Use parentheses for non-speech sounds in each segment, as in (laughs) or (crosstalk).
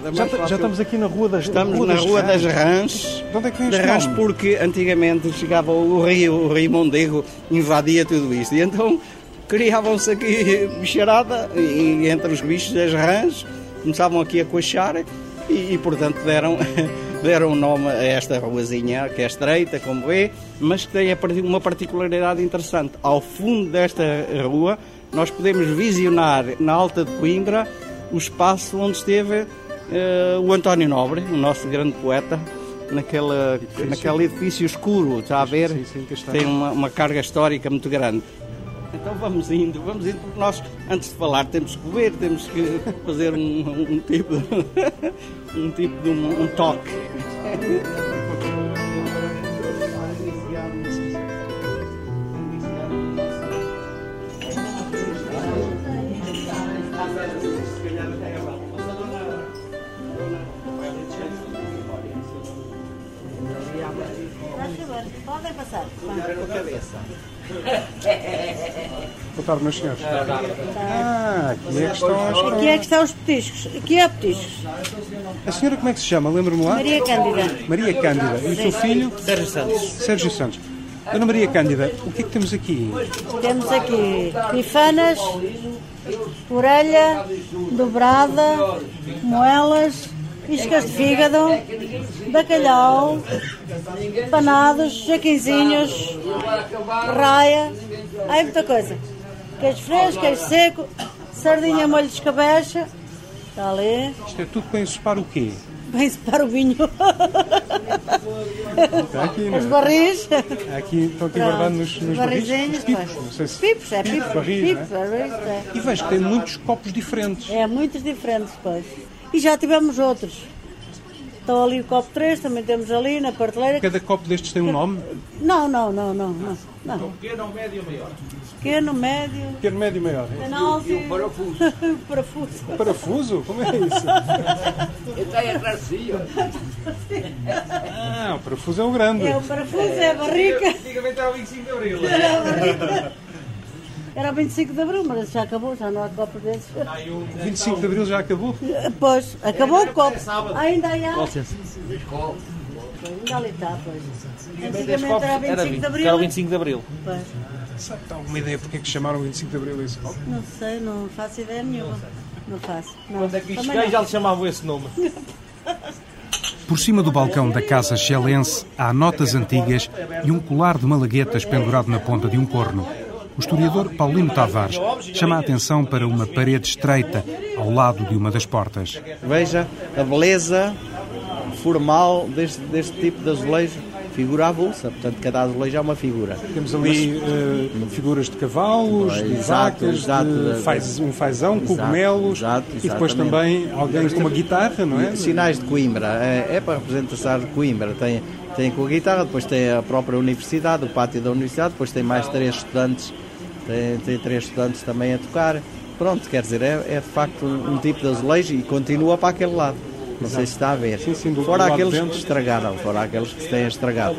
nada Já, já estamos aqui na Rua das Estamos Rua na das Rua das Rãs. De onde é que vem este Rãs porque antigamente chegava o rio, o rio Mondego invadia tudo isto. E então criavam-se aqui bicharada e entre os bichos das rãs começavam aqui a coxar e, e, portanto deram, (laughs) deram o nome a esta ruazinha que é estreita, como vê, mas que tem uma particularidade interessante. Ao fundo desta rua nós podemos visionar na Alta de Coimbra o espaço onde esteve o António Nobre, o nosso grande poeta, naquele, naquele edifício escuro, está a ver? Sim, sim, que está. Tem uma, uma carga histórica muito grande. Então vamos indo, vamos indo, porque nós, antes de falar, temos que beber, temos que fazer um, um tipo, (laughs) um tipo de um, um toque. (laughs) Podem passar. A cabeça. Boa tarde, meus senhores. Ah, aqui é que estão as Aqui é que estão os petiscos. Aqui é petiscos. A senhora como é que se chama? Lembra-me lá? Maria Cândida. Maria Cândida. E o seu filho? Sérgio Santos. Sérgio Santos. Dona Maria Cândida, o que é que temos aqui? Temos aqui bifanas, orelha, dobrada, moelas, iscas de fígado, bacalhau, panados, jaquinzinhos, raia. Há muita coisa. Queijo fresco, queijo seco, sardinha molho de escabeche. Está ali. Isto é tudo para ensopar o quê? Para o vinho. Está aqui, não Os é? barris. Aqui, estão aqui guardados nos, nos barris. Os pipos, não sei se... Pipos, é pipos. barris, pipos, é? barris, é. E vejo que tem muitos copos diferentes. É, muitos diferentes, pois. E já tivemos outros. Estão ali o copo 3, também temos ali na prateleira. Cada copo destes tem um nome? Não, não, não, não, não. não. Pequeno, médio, maior. Pequeno, médio, Pequeno, médio e maior. penalti. E o parafuso. parafuso. (laughs) Parafuso? Como é isso? (laughs) Ah, o parafuso é o grande. É o parafuso, é a barrica. Antigamente era o 25 de Abril. Era a barrica. Era o 25 de Abril, mas já acabou, já não há copos desses. O 25 de Abril já acabou? Pois, acabou o copo. Ainda há. Ainda ali está, pois. Antigamente era 25 de Abril. Era o 25 de Abril. Pois. Sabe, dá alguma ideia porque é que chamaram 25 de Abril esse copo? Não sei, não faço ideia nenhuma. Não faço. Não. Quando é que cheguei já lhe chamavam esse nome. Por cima do balcão da Casa Chelense há notas antigas e um colar de malaguetas pendurado na ponta de um corno. O historiador Paulino Tavares chama a atenção para uma parede estreita ao lado de uma das portas. Veja a beleza formal deste, deste tipo de azulejo, figura avulsa, portanto cada azulejo é uma figura. Temos ali eh, figuras de cavalos, de Exato, vacas, exato, de de- faz- um fazão, Exato, cogumelos exato, e depois também alguém com uma guitarra, não é? Sinais de Coimbra, é, é para representar Coimbra. Tem, tem com a guitarra, depois tem a própria universidade, o pátio da universidade, depois tem mais três estudantes, tem, tem três estudantes também a tocar. Pronto, quer dizer, é, é de facto um, um tipo de azulejo e continua para aquele lado. Não sei se está a ver. Sim, sim, do- fora aqueles dentro. que estragaram, fora aqueles que se têm estragado.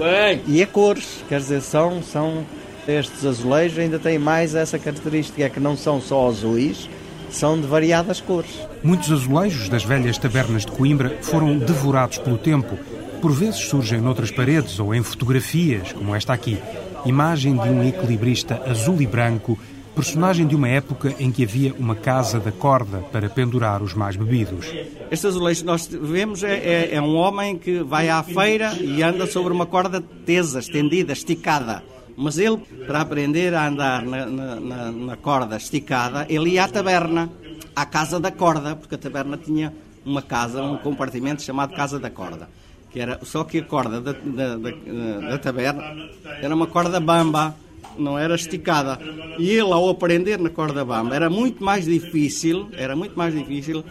E a cores, quer dizer, são, são estes azulejos ainda têm mais essa característica, é que não são só azuis, são de variadas cores. Muitos azulejos das velhas tabernas de Coimbra foram devorados pelo tempo. Por vezes surgem noutras paredes ou em fotografias, como esta aqui. Imagem de um equilibrista azul e branco, personagem de uma época em que havia uma casa da corda para pendurar os mais bebidos. Este azulejo que nós vemos é, é- é um homem que vai à feira e anda sobre uma corda tesa, estendida, esticada. Mas ele, para aprender a andar na, na- na- corda esticada, ele ia à taberna, à casa da corda, porque a taberna tinha uma casa, um compartimento chamado Casa da Corda. Que era, só que a corda da, da- da- da taberna era uma corda bamba, não era esticada. E ele, ao aprender na corda bamba, era muito mais difícil, era muito mais difícil,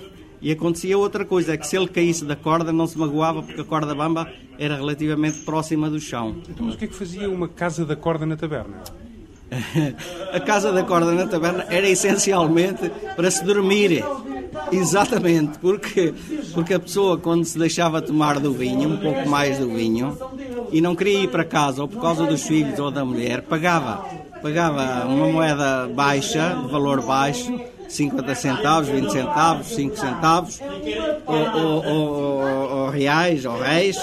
e acontecia outra coisa, é que se ele caísse da corda não se magoava porque a corda bamba era relativamente próxima do chão. Então, mas o que é que fazia uma casa da corda na taberna? (laughs) A casa da corda na taberna era essencialmente para se dormir. Exatamente, porque, porque a pessoa quando se deixava tomar do vinho, um pouco mais do vinho, e não queria ir para casa, ou por causa dos filhos ou da mulher, pagava. pagava uma moeda baixa, de valor baixo, 50 centavos, 20 centavos, 5 centavos, ou, ou, ou, ou reais, ou reis,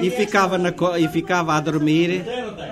e ficava, na, e ficava a dormir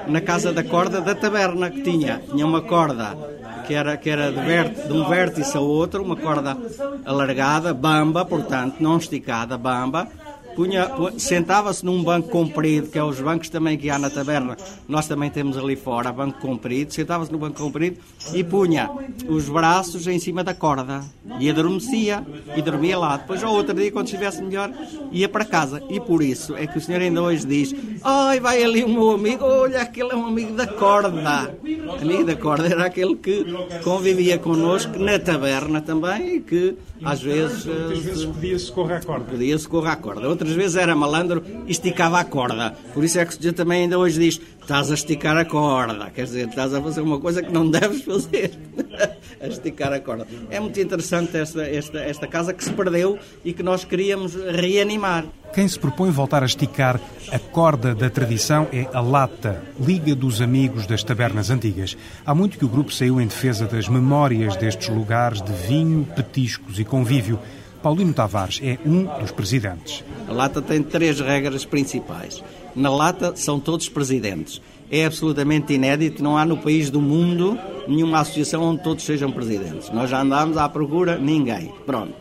na casa da corda da taberna que tinha. Tinha uma corda que era, que era de, vértice, de um vértice ao outro, uma corda alargada, bamba, portanto, não esticada, bamba, punha, sentava-se num banco comprido, que é os bancos também que há na taberna, nós também temos ali fora, banco comprido, sentava-se no banco comprido e punha os braços em cima da corda e adormecia e dormia lá. Depois, ao outro dia, quando estivesse melhor, ia para casa. E por isso é que o senhor ainda hoje diz: Ai, vai ali o meu amigo, olha, aquele é um amigo da corda. Amigo da corda era aquele que convivia connosco na taberna também e que às vezes. Muitas vezes podia-se correr à corda. Podia-se correr à corda. Outras vezes era malandro e esticava a corda. Por isso é que o senhor também ainda hoje diz: estás a esticar a corda. Quer dizer, estás a fazer uma coisa que não (laughs) deves fazer. (laughs) a esticar a corda. É muito interessante esta, esta, esta casa que se perdeu e que nós queríamos reanimar. Quem se propõe voltar a esticar a corda da tradição é a Lata, Liga dos Amigos das Tabernas Antigas. Há muito que o grupo saiu em defesa das memórias destes lugares de vinho, petiscos e convívio. Paulino Tavares é um dos presidentes. A Lata tem três regras principais. Na Lata são todos presidentes. É absolutamente inédito, não há no país do mundo nenhuma associação onde todos sejam presidentes. Nós já andámos à procura, ninguém. Pronto.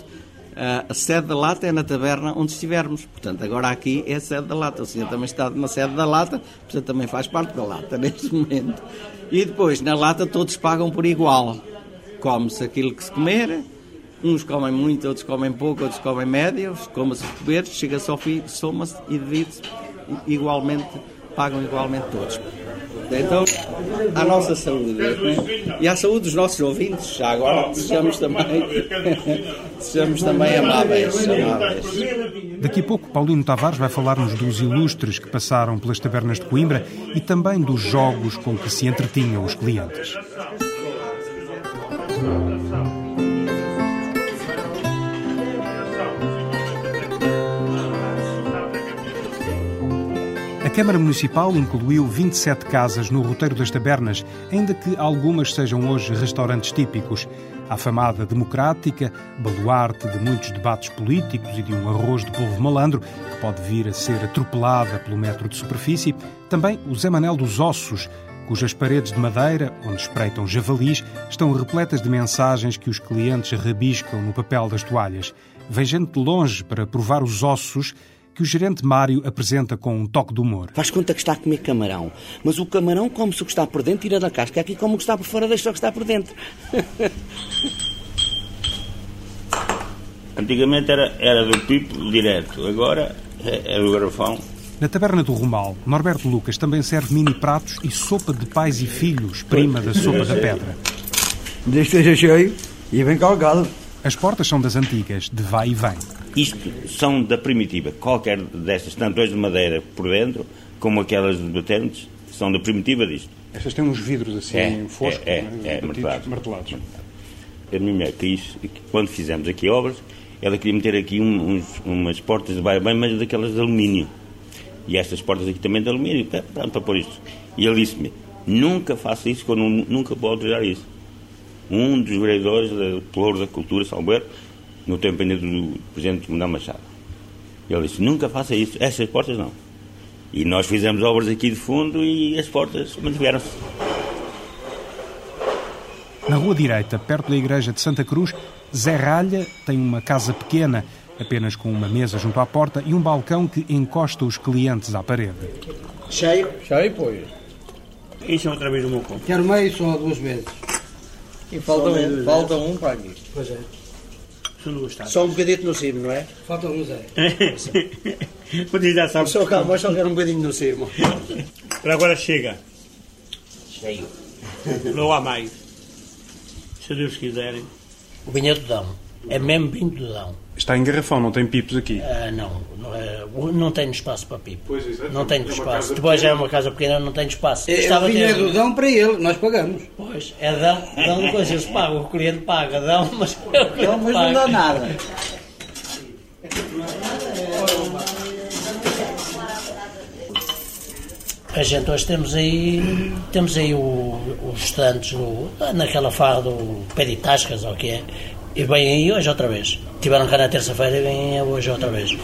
Uh, a sede da Lata é na taberna onde estivermos. Portanto, agora aqui é a sede da Lata. O senhor também está na sede da Lata, portanto, também faz parte da Lata (laughs) neste momento. E depois, na Lata, todos pagam por igual. Come-se aquilo que se comer, uns comem muito, outros comem pouco, outros comem médio, come-se comer, chega-se ao fim, soma-se e divide-se igualmente, pagam igualmente todos. Então, à nossa saúde né? e à saúde dos nossos ouvintes, já agora, sejamos também, (laughs) sejamos também amáveis, amáveis. Daqui a pouco, Paulino Tavares vai falar-nos dos ilustres que passaram pelas tabernas de Coimbra e também dos jogos com que se entretinham os clientes. Câmara Municipal incluiu 27 casas no roteiro das tabernas, ainda que algumas sejam hoje restaurantes típicos. A afamada democrática, baluarte de muitos debates políticos e de um arroz de polvo malandro, que pode vir a ser atropelada pelo metro de superfície. Também o Zé Manel dos Ossos, cujas paredes de madeira, onde espreitam javalis, estão repletas de mensagens que os clientes rabiscam no papel das toalhas. Vem gente de longe para provar os ossos que o gerente Mário apresenta com um toque de humor. Faz conta que está a comer camarão, mas o camarão come-se o que está por dentro, tira da casca. Aqui como o que está por fora, deixa o que está por dentro. (laughs) Antigamente era, era do pipo direto, agora é, é do garrafão. Na taberna do Rumal, Norberto Lucas também serve mini pratos e sopa de pais e filhos, prima da sopa da pedra. Desde que esteja cheio e bem calcado. As portas são das antigas, de vai e vem. Isto são da primitiva. Qualquer destas, tanto as de madeira por dentro, como aquelas de batentes, são da primitiva disto. Estas têm uns vidros assim, É, foscos, é, não é, é, Batidos, martelados. martelados. A minha mulher quis, quando fizemos aqui obras, ela queria meter aqui um- uns- umas portas de vai-bem, mas daquelas de alumínio. E estas portas aqui também de alumínio, pronto, para pôr isto. E ele disse-me, nunca faça isso, que eu nunca vou autorizar isso. Um dos vereadores da Pelouro da Cultura, Salberto, no tempo ainda do Presidente Manuel Machado. Ele disse, nunca faça isso, essas portas não. E nós fizemos obras aqui de fundo e as portas mantiveram-se. Na rua direita, perto da igreja de Santa Cruz, Zé Ralha tem uma casa pequena, apenas com uma mesa junto à porta e um balcão que encosta os clientes à parede. Cheio? Cheio, pois. Isso é outra vez o meu conto. Quero meio só duas vezes. E falta um, falta um para aqui. Pois é. Só um bocadinho no cimo, não é? Falta (laughs) um, Zé. Você já sabe. Só calma, só quero um bocadinho no cimo. (laughs) Para agora chega. Cheio. Não há mais. Se Deus quiserem. O vinho é do Dão. É mesmo vinho do Dão. Está em garrafão, não tem pipos aqui. Ah, não, não, é, não tenho espaço para pipo. Pois, exato. Não tenho É espaço. Depois é uma casa pequena, não tenho espaço. É, Gostava o de vinho é do Dão para ele, nós pagamos. Pois, é Dão, Dão coisa, eles pagam, o cliente paga, Dão, mas é o cliente Então, mas não paga. dá nada. A gente hoje temos aí, temos aí o, os estudantes do, naquela farra do pé de tascas, ou o que é, e vêm aí hoje outra vez. Tiveram cá na terça-feira e vêm hoje outra vez.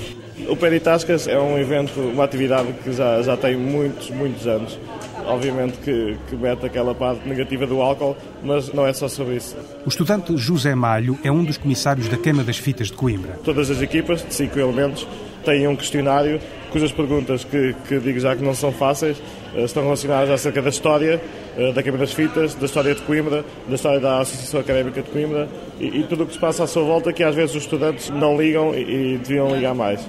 O Peritascas é um evento, uma atividade que já, já tem muitos, muitos anos. Obviamente que, que mete aquela parte negativa do álcool, mas não é só sobre isso. O estudante José Malho é um dos comissários da Queima das Fitas de Coimbra. Todas as equipas, de cinco elementos, têm um questionário cujas perguntas, que, que digo já que não são fáceis, eh, estão relacionadas acerca da história eh, da Queima das Fitas, da história de Coimbra, da história da Associação Académica de Coimbra e, e tudo o que se passa à sua volta que às vezes os estudantes não ligam e, e deviam ligar mais.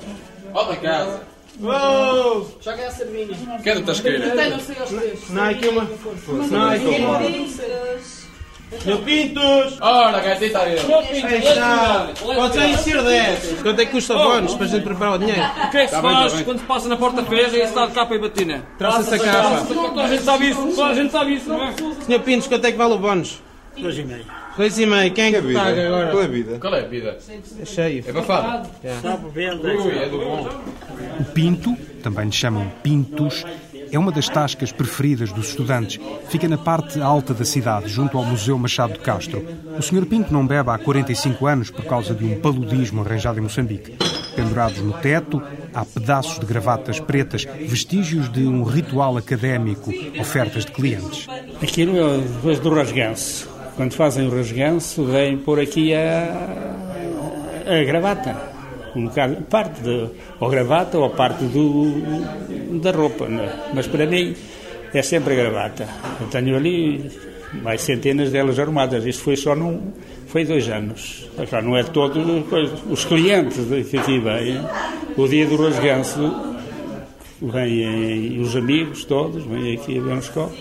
Volta casa. Uou! Joga a cervinha. Quero tasqueira. Tem, não sei aos três. Não, aqui uma. Não, aqui uma. Meu Pintos! Ora, gatita. Aí está! Pode ser ser 10. Quanto é que custa bónus para a gente preparar o dinheiro? O que é que se faz quando se passa na porta ferra e está de capa e batina? Traça-se a capa. Toda a gente sabe isso, toda a gente sabe isso, não é? Senhor Pintos, quanto é que vale o bónus? Dois e meio. Dois e meio. Quem é que paga agora? Qual é a vida? Qual é a vida? É cheio. É bafado. Está bebendo. Ui, é do bom. O pinto, também lhe chamam pintos, é uma das tascas preferidas dos estudantes. Fica na parte alta da cidade, junto ao Museu Machado de Castro. O Sr. Pinto não bebe há 45 anos por causa de um paludismo arranjado em Moçambique. Pendurados no teto, há pedaços de gravatas pretas, vestígios de um ritual académico, ofertas de clientes. Aquilo é depois do rasganço. Quando fazem o rasganço, vêm pôr aqui a, a gravata. Colocar parte de, ou gravata ou parte do, da roupa. né? Mas para mim é sempre a gravata. Eu tenho ali mais centenas delas arrumadas. Isto foi só num. Foi dois anos. Já não é todos os clientes que aqui vêm. O dia do rasganço vêm os amigos todos, vêm aqui a ver os copos,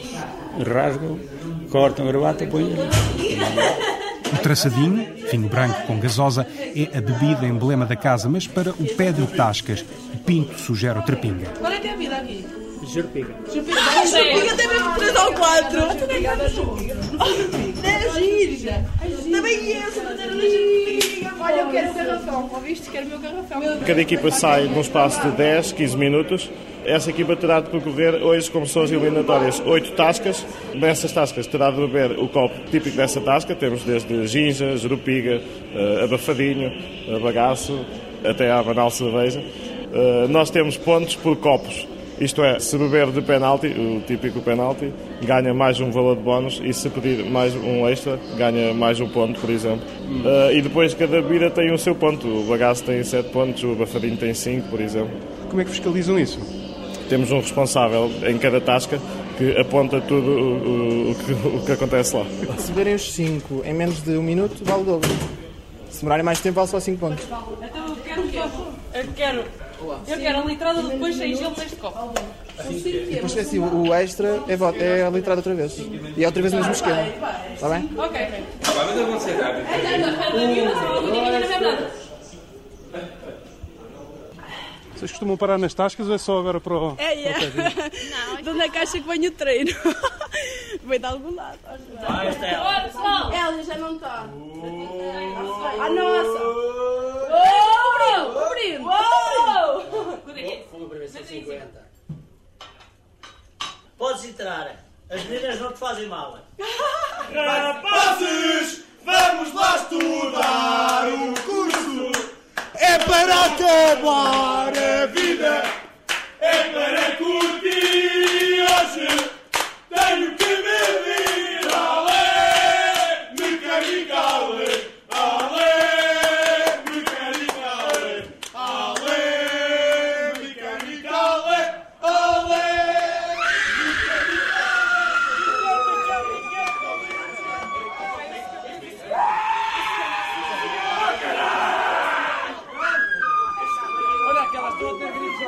rasgam, cortam a gravata e põem ali. O traçadinho, vinho branco com gasosa, é a bebida emblema da casa, mas para o pé de tascas, o pinto sugere o trapinga. Qual é que é a vida aqui? Jurpiga. Jupiga. Ah, Jupiga tem mesmo 3 ou 4. Obrigada, Jupiga. É gira. Também essa maneira da Jupiga. Olha, eu quero o garrafão. Ouviste? Quero o meu garrafão. Cada equipa sai num espaço de 10, 15 minutos. Essa equipa terá de percorrer hoje, como são as eliminatórias, 8 tascas. Nessas tascas terá de beber o copo típico dessa tasca. Temos desde ginja, jerupiga, eh, abafadinho, eh, bagaço, até à banal cerveja. Eh, Nós temos pontos por copos. Isto é, se beber de penalti, o típico penalti, ganha mais um valor de bónus e se pedir mais um extra, ganha mais um ponto, por exemplo. Uh, e depois cada bebida tem o seu ponto. O bagaço tem 7 pontos, o abafadinho tem 5, por exemplo. Como é que fiscalizam isso? Temos um responsável em cada tasca que aponta tudo o, o- o que, o que acontece lá. Se beberem os 5 em menos de um minuto, vale o dobro. Se demorarem mais tempo, vale só 5 pontos. Então eu quero? Eu quero. Eu quero a litrada depois sem gelo neste copo. Depois é assim, o extra é, vo- é a litrada outra vez. E é outra vez o mesmo esquema. Está bem? Ok. Mas eu vou ser rápido. Vocês costumam parar nas tascas ou é só agora para o. É, para o pé de- (laughs) é. Não, na caixa que vem o treino. (laughs) Vem de algum lado. Ah, esta é ela. Olha, pessoal. Ela já não está. A nossa. Oh, brinde, brinde. Vamos para ver se é 50. Podes entrar. As meninas não te fazem mal. Rapazes, vamos lá estudar o curso. É para acabar a vida, é para curtir hoje. Tenho que me vir além, mecânica além, além, mecânica além, além, mecânica além, além. Olha aquelas todas gritos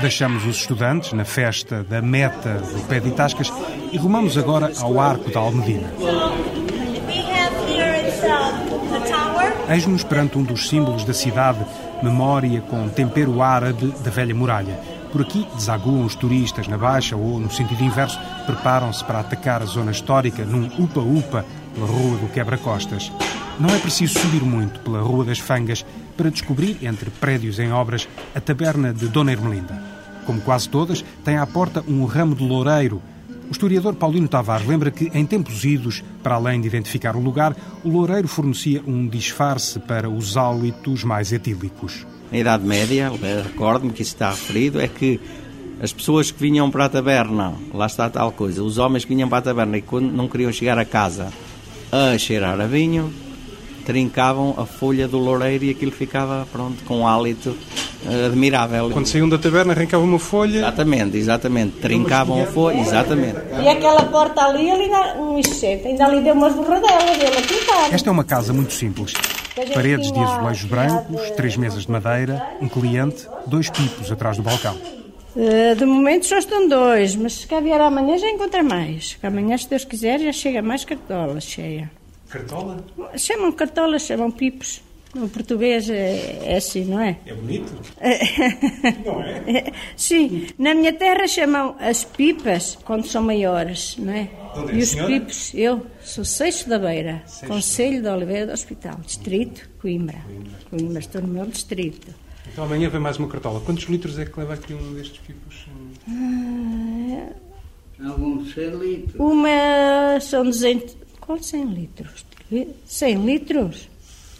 Deixamos os estudantes na festa da meta do pé de tascas e rumamos agora ao Arco da Almedina. Eis-nos perante um dos símbolos da cidade, memória com tempero árabe da velha muralha. Por aqui desaguam os turistas na baixa ou, no sentido inverso, preparam-se para atacar a zona histórica num upa-upa pela Rua do Quebra-Costas. Não é preciso subir muito pela Rua das Fangas para descobrir, entre prédios em obras, a taberna de Dona Ermelinda. Como quase todas, tem à porta um ramo de loureiro. O historiador Paulino Tavares lembra que, em tempos idos, para além de identificar o lugar, o loureiro fornecia um disfarce para os hálitos mais etílicos. Na Idade Média, recordo-me que isso está referido, é que as pessoas que vinham para a taberna, lá está tal coisa, os homens que vinham para a taberna e quando não queriam chegar a casa a cheirar a vinho, trincavam a folha do loureiro e aquilo ficava, pronto, com hálito admirável. Quando saíam da taberna arrancavam uma folha. Exatamente, exatamente. Trincavam a folha, exatamente. E aquela porta ali, ainda, um exceto, ainda ali deu umas borradelas, ele a pintar. Esta é uma casa muito simples. Paredes de azulejos brancos, três mesas de madeira, um cliente, dois pipos atrás do balcão. Uh, de momento só estão dois, mas se cá vier amanhã já encontra mais. Que amanhã, se Deus quiser, já chega mais cartola cheia. Cartola? Chamam cartolas, chamam pipos. No português é, é assim, não é? É bonito? (laughs) não é? Sim, na minha terra chamam as pipas quando são maiores, não é? Onde é, e os senhora? pipos, eu sou Seixo da Beira, Seixo. Conselho de Oliveira do Hospital, Distrito Coimbra. Coimbra, estou no meu distrito. Então amanhã vem mais uma cartola. Quantos litros é que leva aqui um destes pipos? Ah, Alguns 100 litros. Uma são 200. Qual 100 litros? 100 litros?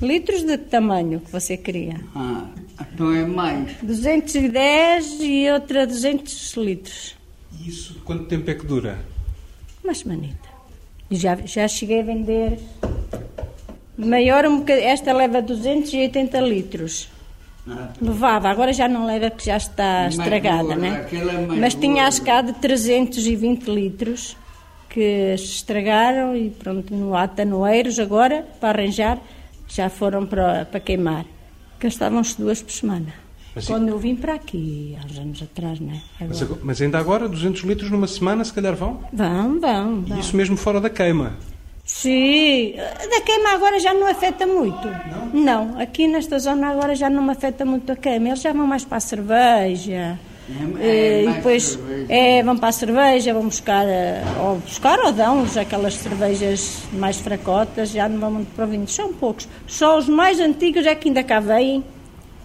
Litros de tamanho que você queria? Ah, então é mais. 210 e outra 200 litros. E isso quanto tempo é que dura? Uma semanita. E já, já cheguei a vender. Maior um bocadinho. Esta leva 280 litros. Levava, agora já não leva porque já está Mais estragada, boa, né? aquela é Mas tinha boa. as cá de 320 litros que se estragaram e pronto, no atanoeiros agora, para arranjar, já foram para, para queimar. Gastavam-se duas por semana. Mas Quando eu vim para aqui, há uns anos atrás, né? Mas, Agora. agora- mas ainda agora, 200 litros numa semana, se calhar vão? Vão, vão, E vão. isso mesmo fora da queima. Sim, da queima agora já não afeta muito. Não? aqui nesta zona agora já não me afeta muito a queima. Eles já vão mais para a cerveja. É- Eh, é e depois é, vão para a cerveja, vão buscar, eh, ou buscar ou dão-lhes aquelas cervejas mais fracotas, já não vão muito para vinho. São poucos. Só os mais antigos é que ainda cá vêm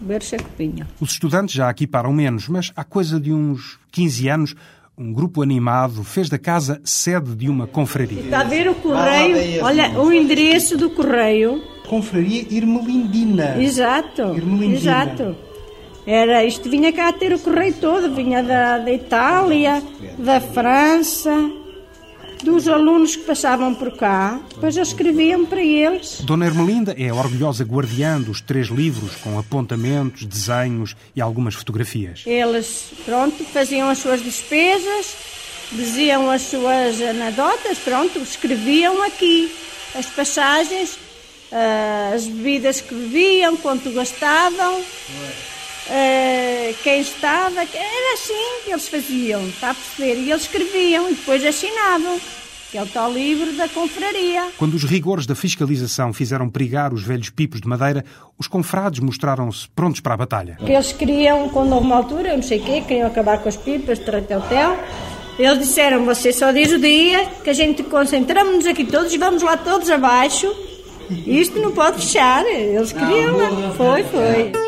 beber chacopinho. Os estudantes já aqui param menos, mas há coisa de uns 15 anos, um grupo animado fez da casa sede de uma confraria. Está a ver o correio? Olha, o endereço do correio. Confraria Irmelindina. Exato, Irmelindina. exato. Era, isto vinha cá ter o correio todo, vinha da, da Itália, da França, dos alunos que passavam por cá, depois eles escreviam para eles. Dona Ermelinda é orgulhosa guardiã dos três livros, com apontamentos, desenhos e algumas fotografias. Eles, pronto, faziam as suas despesas, diziam as suas anedotas, pronto, escreviam aqui as passagens, ah, as bebidas que bebiam, quanto gastavam, ah, quem estava, era assim que eles faziam, está a perceber? E eles escreviam e depois assinavam, que é o tal livro da confraria. Quando os rigores da fiscalização fizeram perigar os velhos pipos de madeira, os confrades mostraram-se prontos para a batalha. que eles queriam, quando houve uma altura, eu não sei o quê, queriam acabar com as pipas, tratel eles disseram, você só diz o dia que a gente concentramos-nos aqui todos e vamos lá todos abaixo. Isto não pode fechar. Eles queriam. boa, foi, foi.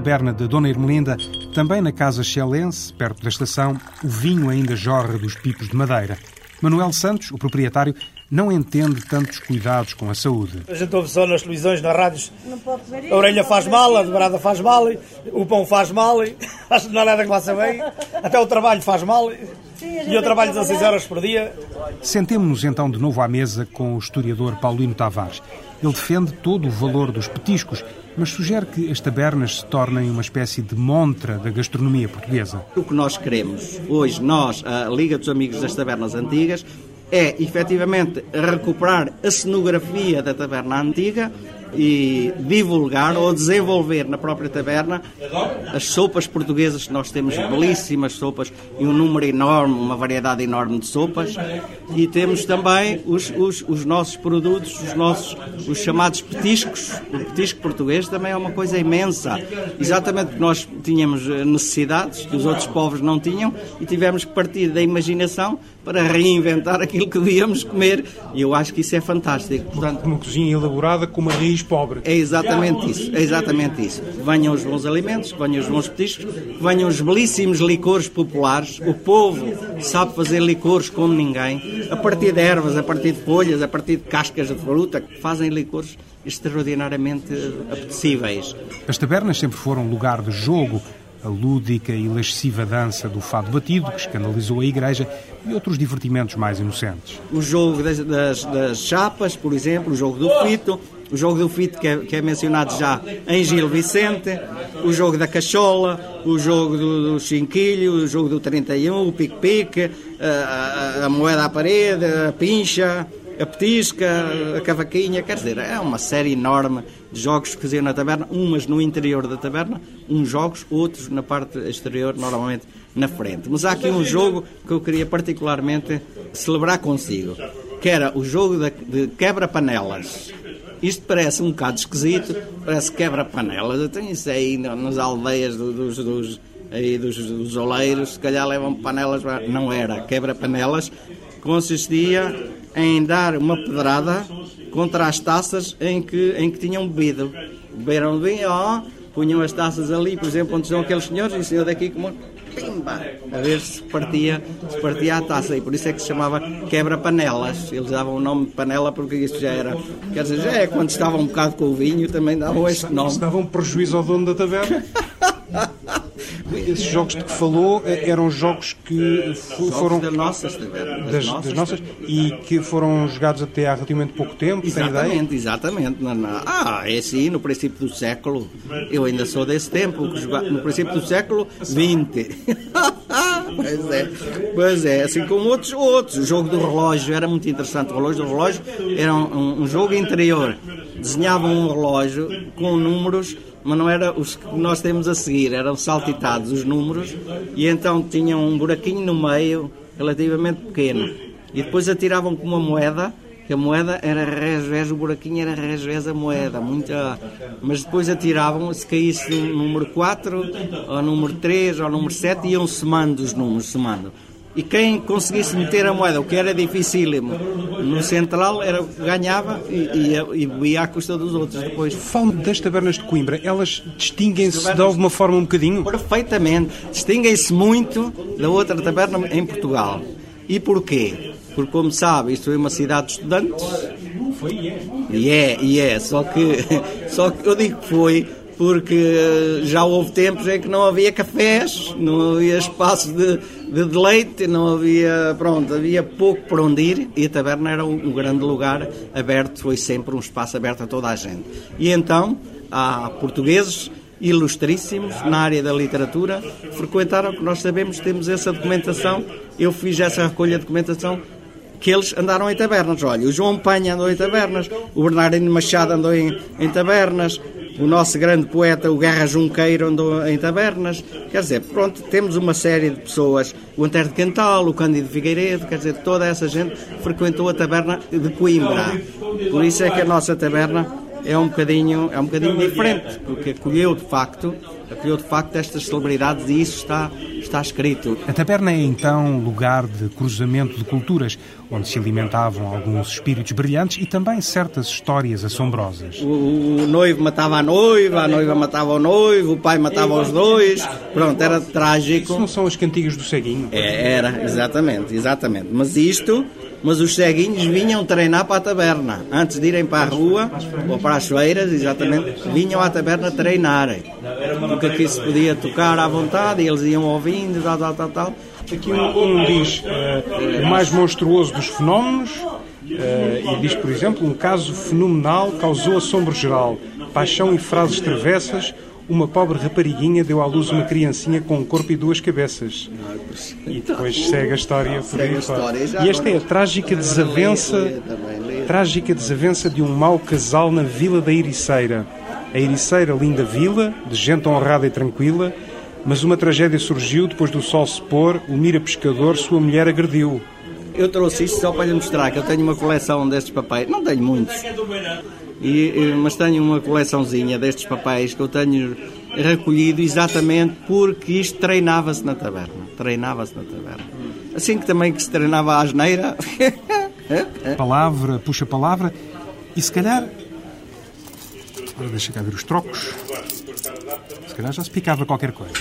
Taberna de Dona Ermelinda, também na casa Chelense, perto da estação, o vinho ainda jorra dos pipos de madeira. Manuel Santos, o proprietário, não entende tantos cuidados com a saúde. A gente ouve só nas televisões, nas rádios. A orelha faz mal, a dobrada faz mal, o pão faz mal, (laughs) acho que não há nada que faça bem, até o trabalho faz mal. E eu trabalho 16 horas por dia. Sentemo-nos então de novo à mesa com o historiador Paulino Tavares. Ele defende todo o valor dos petiscos, mas sugere que as tabernas se tornem uma espécie de montra da gastronomia portuguesa. O que nós queremos hoje, nós, a Liga dos Amigos das Tabernas Antigas, é efetivamente recuperar a cenografia da taberna antiga e divulgar ou desenvolver na própria taberna as sopas portuguesas nós temos belíssimas sopas e um número enorme, uma variedade enorme de sopas e temos também os, os, os nossos produtos, os nossos os chamados petiscos. O petisco português também é uma coisa imensa. Exatamente porque nós tínhamos eh, necessidades que os outros povos não tinham e tivemos que partir da imaginação para reinventar aquilo que (laughs) devíamos comer e eu acho que isso é fantástico. Portanto, uma cozinha elaborada com uma raiz pobre. É exatamente isso, é exatamente isso. Venham os bons alimentos, venham os bons petiscos, venham os belíssimos licores populares. O povo sabe fazer licores como ninguém, a partir de ervas, a partir de folhas, a partir de cascas de fruta, fazem licores extraordinariamente apetecíveis. As tabernas sempre foram lugar de jogo, a lúdica e lasciva dança do fado batido, que escandalizou a igreja, e outros divertimentos mais inocentes. O jogo das, das, das chapas, por exemplo, o jogo do fito, o jogo do fito que é, que é, mencionado já em Gil Vicente, o jogo da cachola, o jogo do, do chinquilho, o jogo do 31, o pique-pique, a, a, a moeda à parede, a pincha, a petisca, a cavaquinha, quer dizer, é uma série enorme de jogos que faziam na taberna, umas no interior da taberna, uns jogos, outros na parte exterior, normalmente na frente. Mas há aqui um jogo que eu queria particularmente celebrar consigo, que era o jogo de quebra-panelas. Isto parece um bocado esquisito, parece quebra-panelas. Tenho isso aí nas aldeias dos, dos, aí dos, dos oleiros, se calhar levam panelas, não era, quebra-panelas, consistia em dar uma pedrada contra as taças em que, em que tinham bebido. Beberam vinho, ó, punham as taças ali, por exemplo, onde estão aqueles senhores, e o senhor daqui como pimba, a ver se partia, se partia a taça. E por isso é que se chamava quebra-panelas. Eles davam o nome de panela porque isso já era. Quer dizer, já é quando estavam um bocado com o vinho, também davam este nome. Isso dava um prejuízo ao dono da taverna. (laughs) (laughs) Esses jogos de que falou eh, eram jogos que foram das nossas das, das, nossas, e que foram jogados até há relativamente pouco tempo. Exatamente, exatamente. Ah, é assim, no princípio do século. Eu ainda sou desse tempo, no princípio do século XX. (laughs) pois é, pois é, assim como outros, outros. O jogo do relógio era muito interessante. O relógio do relógio era um, um jogo interior. Desenhavam um relógio com números mas não era os que nós temos a seguir, eram saltitados os números e então tinham um buraquinho no meio relativamente pequeno e depois atiravam com uma moeda que a moeda era resvés, o buraquinho era resvés a moeda, muita, mas depois atiravam, se caísse o número 4, ou número 3, ou número 7, iam somando os números, somando. E quem conseguisse meter a moeda, o que era dificílimo, no central, era, ganhava e, e, e bebia à custa dos outros depois. Falo das tabernas de Coimbra, elas distinguem-se de alguma forma um bocadinho? Perfeitamente. Distinguem-se muito da outra taberna em Portugal. E porquê? Porque, como sabe, isto é uma cidade de estudantes. Foi e é. E é, e é. Só que, (laughs) só que eu digo que foi porque já houve tempos em que não havia cafés, não havia espaço de, de deleite, não havia, pronto, havia pouco por onde ir e a taberna era um, um grande lugar aberto, foi sempre um espaço aberto a toda a gente. E então, há portugueses ilustríssimos na área da literatura frequentaram, que nós sabemos, temos essa documentação, eu fiz essa recolha de documentação que eles andaram em tabernas. Olha, o João Penha andou em tabernas, o Bernardino Machado andou em, em tabernas, o nosso grande poeta, o Guerra Junqueiro, andou em tabernas. Quer dizer, pronto, temos uma série de pessoas, o Antero de Cantal, o Cândido Figueiredo, quer dizer, toda essa gente frequentou a taberna de Coimbra. Por isso é que a nossa taberna é um bocadinho, é um bocadinho diferente, porque acolheu de facto, acolheu de facto estas celebridades e isso está, está escrito. A taberna é então lugar de cruzamento de culturas, onde se alimentavam alguns espíritos brilhantes e também certas histórias assombrosas. O, o noivo matava a noiva, a noiva matava o noivo, o pai matava os dois, pronto, era trágico. Isso não são as cantigas do ceguinho? É, era, exatamente, exatamente. Mas isto mas os ceguinhos vinham treinar para a taberna. Antes de irem para a rua ou para as feiras, exatamente, vinham à taberna treinarem. Porque aqui se podia tocar à vontade e eles iam ouvindo, tal, tal, tal, tal. Aqui um, um diz uh, o mais monstruoso dos fenómenos uh, e diz, por exemplo, um caso fenomenal causou assombro geral, paixão e frases travessas, uma pobre rapariguinha deu à luz uma criancinha com um corpo e duas cabeças. E depois segue a história por aí fora. E esta é a trágica desavença trágica desavença de um mau casal na vila da Ericeira. A Ericeira, linda vila, de gente honrada e tranquila, mas uma tragédia surgiu depois do sol se pôr, o Mira Pescador, sua mulher agrediu. Eu trouxe isto só para lhe mostrar que eu tenho uma coleção destes papéis. Não tenho muitos. E, mas tenho uma coleçãozinha destes papéis que eu tenho recolhido exatamente porque isto treinava-se na taberna. Treinava-se na taberna. Assim que também que se treinava a asneira. (laughs) Palavra, puxa palavra, e se calhar. Deixa cá ver os trocos. Se calhar já se picava qualquer coisa.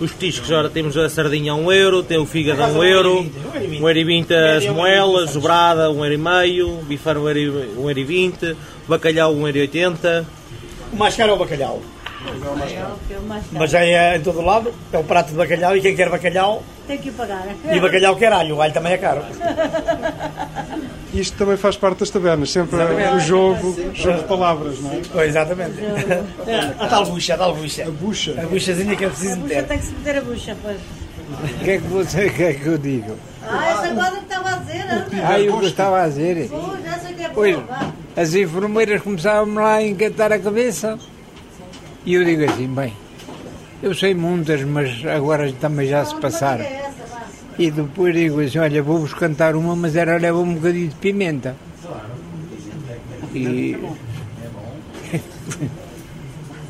Os petiscos, ora, temos a sardinha a 1 euro, tem o fígado a 1 euro, 1 euro e 20 as moelas, dobrada 1 euro e meio, bifar 1 euro e- 1 euro e 20, bacalhau 1 euro e 80. O mais caro é o bacalhau. Mas já é em todo lado, é o prato de bacalhau e quem quer bacalhau, Tem que pagar. e bacalhau quer alho, o alho também é caro. (laughs) Isto também faz parte das tabernas, sempre Exatamente. o jogo, jogo de palavras, não é? Pois, exatamente. (laughs) A tal bucha, a tal bucha. A bucha. A buchazinha que é preciso A bucha meter. tem que se meter a bucha, pois. O que é que você quer que eu diga? Ah, essa coisa que estava a dizer, não? Ah, eu gostava a dizer. Pois, essa que é boa, Pois, as enfermeiras começavam lá a encantar a cabeça. E eu digo assim, bem, eu sei muitas, mas agora também já se passaram. E depois digo assim, olha, vou-vos cantar uma, mas era leva um bocadinho de pimenta. E (laughs)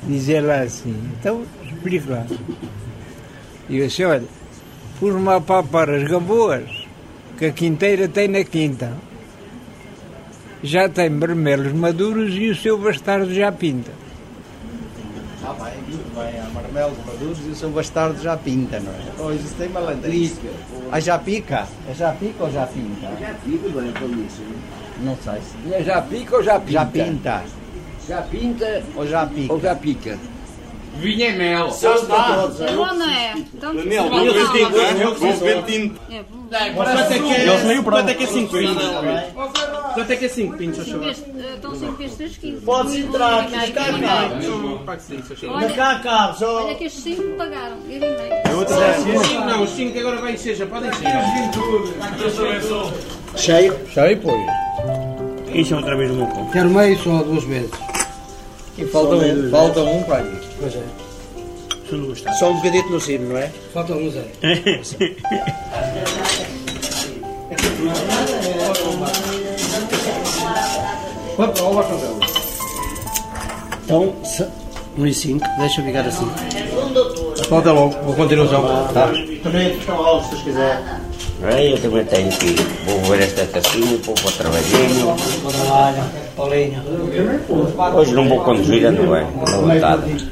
diz ela assim, então explica lá. E eu disse, olha, pus-me a papar as gamboas que a quinteira tem na quinta. Já tem vermelhos maduros e o seu bastardo já pinta. Bem, muito bem. Há marmelos maduros e o seu bastardo já pinta, não é? Isso tem malandrice. Ah, já pica? É já pica ou já pinta? Já pica, bem, com isso. Não sei. se- É já pica ou já pinta? Já pinta. Já pinta ou já pica? Ou já pica. Vinha e mel. Seus para todos. É bom, não é? Então, Mel, se bom não, é? não. Bom ventinho. É bom. Quanto é que é? Eles meio Quanto é que é 5 pintos? Quanto é que é 5 pintos, Estão 5 vezes 3 quilos. Podes entrar aqui, Olha, está olha, Pague 5, senhor. Olha, cá, Carlos. Olha que estes 5 pagaram. Eu nem meio. Os 5 não, os 5 agora vai encher, já podem encher. Cheio? Cheio, pois. Isso é outra vez o meu ponto. Quero meio só duas vezes. E falta um, falta um para aqui. Pois é. Não. Só um bocadito no sino, não é? Falta um zero. Quanto? Olha lá, Então, 1 e 5, deixa ficar assim. Falta logo, vou continuação. Tá? Também estão lá, se quiser. Aí eu também tenho que ir. Vou ver esta tacinha, vou para trabalhinho. Hoje não vou conduzir, não é? Na vontade.